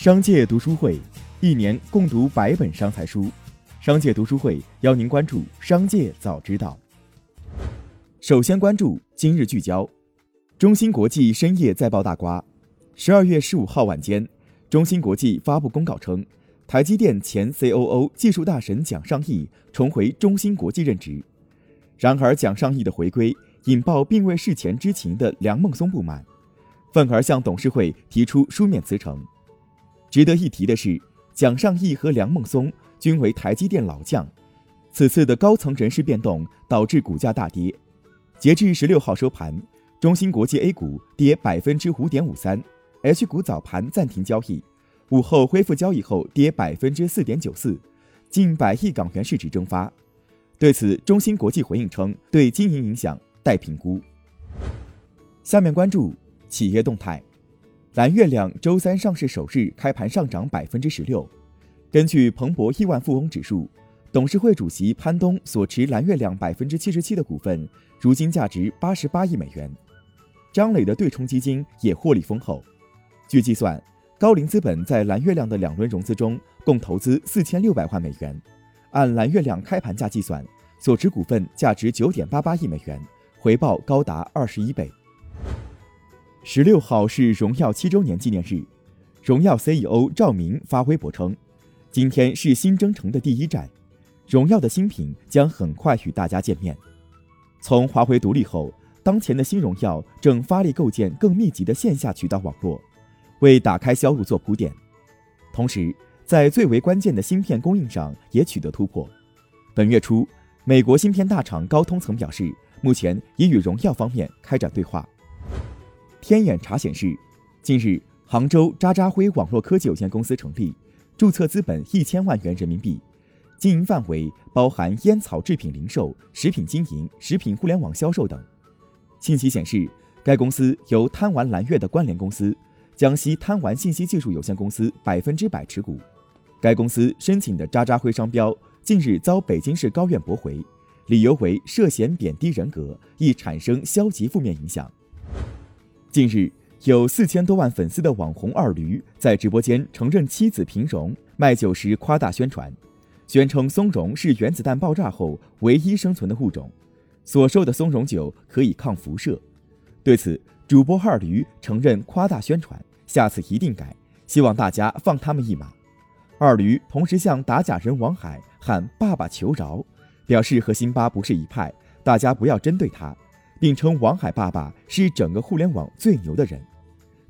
商界读书会，一年共读百本商财书。商界读书会邀您关注商界早知道。首先关注今日聚焦：中芯国际深夜再爆大瓜。十二月十五号晚间，中芯国际发布公告称，台积电前 COO 技术大神蒋尚义重回中芯国际任职。然而，蒋尚义的回归引爆并未事前知情的梁孟松不满，愤而向董事会提出书面辞呈。值得一提的是，蒋尚义和梁孟松均为台积电老将，此次的高层人事变动导致股价大跌。截至十六号收盘，中芯国际 A 股跌百分之五点五三，H 股早盘暂停交易，午后恢复交易后跌百分之四点九四，近百亿港元市值蒸发。对此，中芯国际回应称，对经营影响待评估。下面关注企业动态。蓝月亮周三上市首日开盘上涨百分之十六。根据彭博亿万富翁指数，董事会主席潘东所持蓝月亮百分之七十七的股份，如今价值八十八亿美元。张磊的对冲基金也获利丰厚。据计算，高瓴资本在蓝月亮的两轮融资中共投资四千六百万美元。按蓝月亮开盘价计算，所持股份价值九点八八亿美元，回报高达二十一倍。十六号是荣耀七周年纪念日，荣耀 CEO 赵明发微博称：“今天是新征程的第一站，荣耀的新品将很快与大家见面。”从华为独立后，当前的新荣耀正发力构建更密集的线下渠道网络，为打开销路做铺垫。同时，在最为关键的芯片供应上也取得突破。本月初，美国芯片大厂高通曾表示，目前已与荣耀方面开展对话。天眼查显示，近日杭州渣渣辉网络科技有限公司成立，注册资本一千万元人民币，经营范围包含烟草制品零售、食品经营、食品互联网销售等。信息显示，该公司由贪玩蓝月的关联公司江西贪玩信息技术有限公司百分之百持股。该公司申请的渣渣辉商标近日遭北京市高院驳回，理由为涉嫌贬低人格，易产生消极负面影响。近日，有四千多万粉丝的网红二驴在直播间承认妻子平荣卖酒时夸大宣传，宣称松茸是原子弹爆炸后唯一生存的物种，所售的松茸酒可以抗辐射。对此，主播二驴承认夸大宣传，下次一定改，希望大家放他们一马。二驴同时向打假人王海喊“爸爸求饶”，表示和辛巴不是一派，大家不要针对他。并称王海爸爸是整个互联网最牛的人，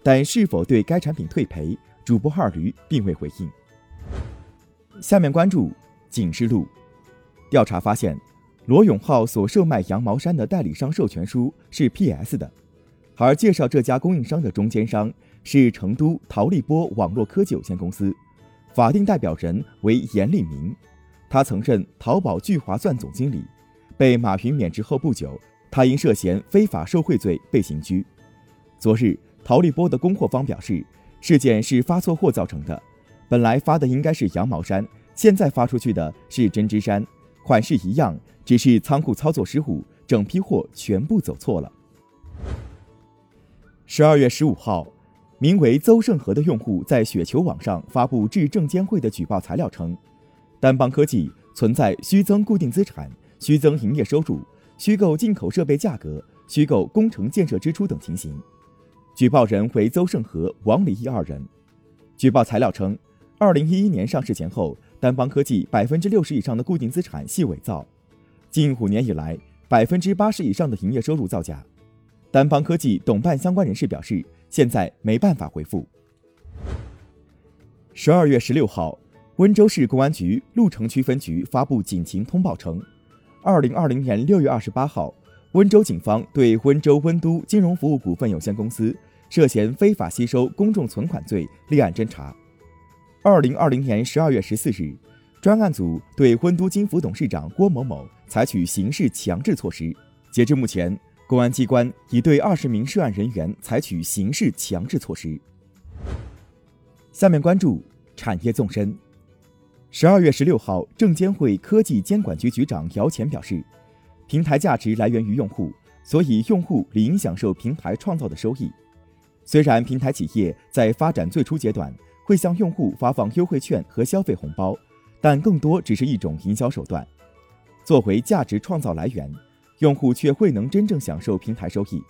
但是否对该产品退赔，主播二驴并未回应。下面关注警示录，调查发现，罗永浩所售卖羊毛衫的代理商授权书是 PS 的，而介绍这家供应商的中间商是成都陶立波网络科技有限公司，法定代表人为严立明，他曾任淘宝聚划算总经理，被马云免职后不久。他因涉嫌非法受贿罪被刑拘。昨日，陶立波的供货方表示，事件是发错货造成的，本来发的应该是羊毛衫，现在发出去的是针织衫，款式一样，只是仓库操作失误，整批货全部走错了。十二月十五号，名为邹胜和的用户在雪球网上发布致证监会的举报材料称，单邦科技存在虚增固定资产、虚增营业收入。虚构进口设备价格、虚构工程建设支出等情形，举报人为邹胜和、王李毅二人。举报材料称，二零一一年上市前后，单邦科技百分之六十以上的固定资产系伪造；近五年以来，百分之八十以上的营业收入造假。单邦科技董办相关人士表示，现在没办法回复。十二月十六号，温州市公安局鹿城区分局发布警情通报称。二零二零年六月二十八号，温州警方对温州温都金融服务股份有限公司涉嫌非法吸收公众存款罪立案侦查。二零二零年十二月十四日，专案组对温都金服董事长郭某某采取刑事强制措施。截至目前，公安机关已对二十名涉案人员采取刑事强制措施。下面关注产业纵深。十二月十六号，证监会科技监管局局长姚前表示，平台价值来源于用户，所以用户理应享受平台创造的收益。虽然平台企业在发展最初阶段会向用户发放优惠券和消费红包，但更多只是一种营销手段。作为价值创造来源，用户却未能真正享受平台收益。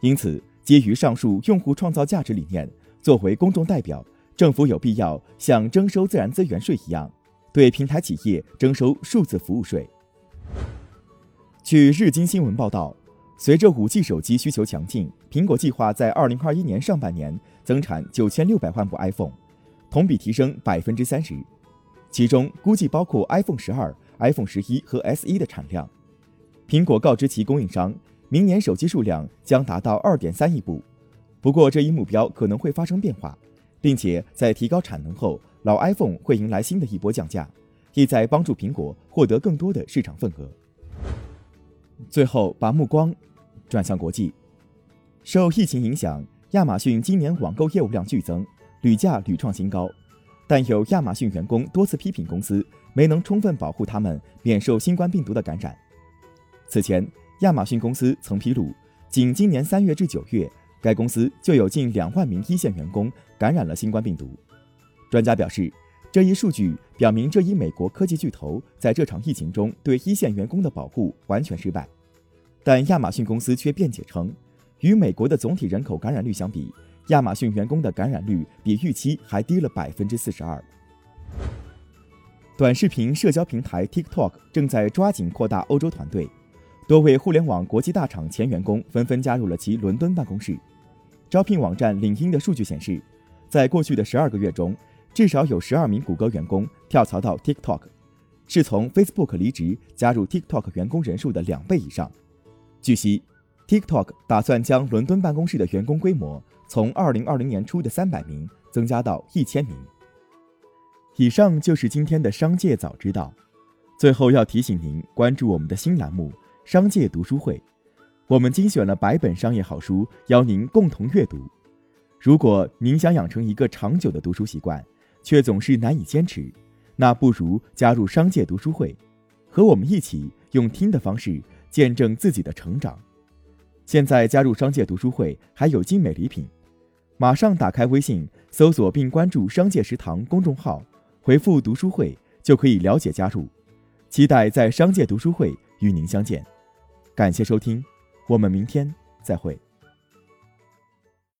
因此，基于上述用户创造价值理念，作为公众代表，政府有必要像征收自然资源税一样，对平台企业征收数字服务税。据日经新闻报道，随着 5G 手机需求强劲，苹果计划在2021年上半年增产9600万部 iPhone，同比提升百分之三十，其中估计包括 iPhone 12、iPhone 11和 SE 的产量。苹果告知其供应商，明年手机数量将达到2.3亿部，不过这一目标可能会发生变化，并且在提高产能后，老 iPhone 会迎来新的一波降价，意在帮助苹果获得更多的市场份额。最后，把目光转向国际。受疫情影响，亚马逊今年网购业务量剧增，铝价屡创新高。但有亚马逊员工多次批评公司没能充分保护他们免受新冠病毒的感染。此前，亚马逊公司曾披露，仅今年三月至九月，该公司就有近两万名一线员工感染了新冠病毒。专家表示，这一数据表明，这一美国科技巨头在这场疫情中对一线员工的保护完全失败。但亚马逊公司却辩解称，与美国的总体人口感染率相比，亚马逊员工的感染率比预期还低了百分之四十二。短视频社交平台 TikTok 正在抓紧扩大欧洲团队，多位互联网国际大厂前员工纷纷加入了其伦敦办公室。招聘网站领英的数据显示，在过去的十二个月中，至少有十二名谷歌员工跳槽到 TikTok，是从 Facebook 离职加入 TikTok 员工人数的两倍以上。据悉，TikTok 打算将伦敦办公室的员工规模从2020年初的300名增加到1000名。以上就是今天的商界早知道。最后要提醒您关注我们的新栏目《商界读书会》，我们精选了百本商业好书，邀您共同阅读。如果您想养成一个长久的读书习惯，却总是难以坚持，那不如加入商界读书会，和我们一起用听的方式。见证自己的成长。现在加入商界读书会还有精美礼品，马上打开微信搜索并关注“商界食堂”公众号，回复“读书会”就可以了解加入。期待在商界读书会与您相见。感谢收听，我们明天再会。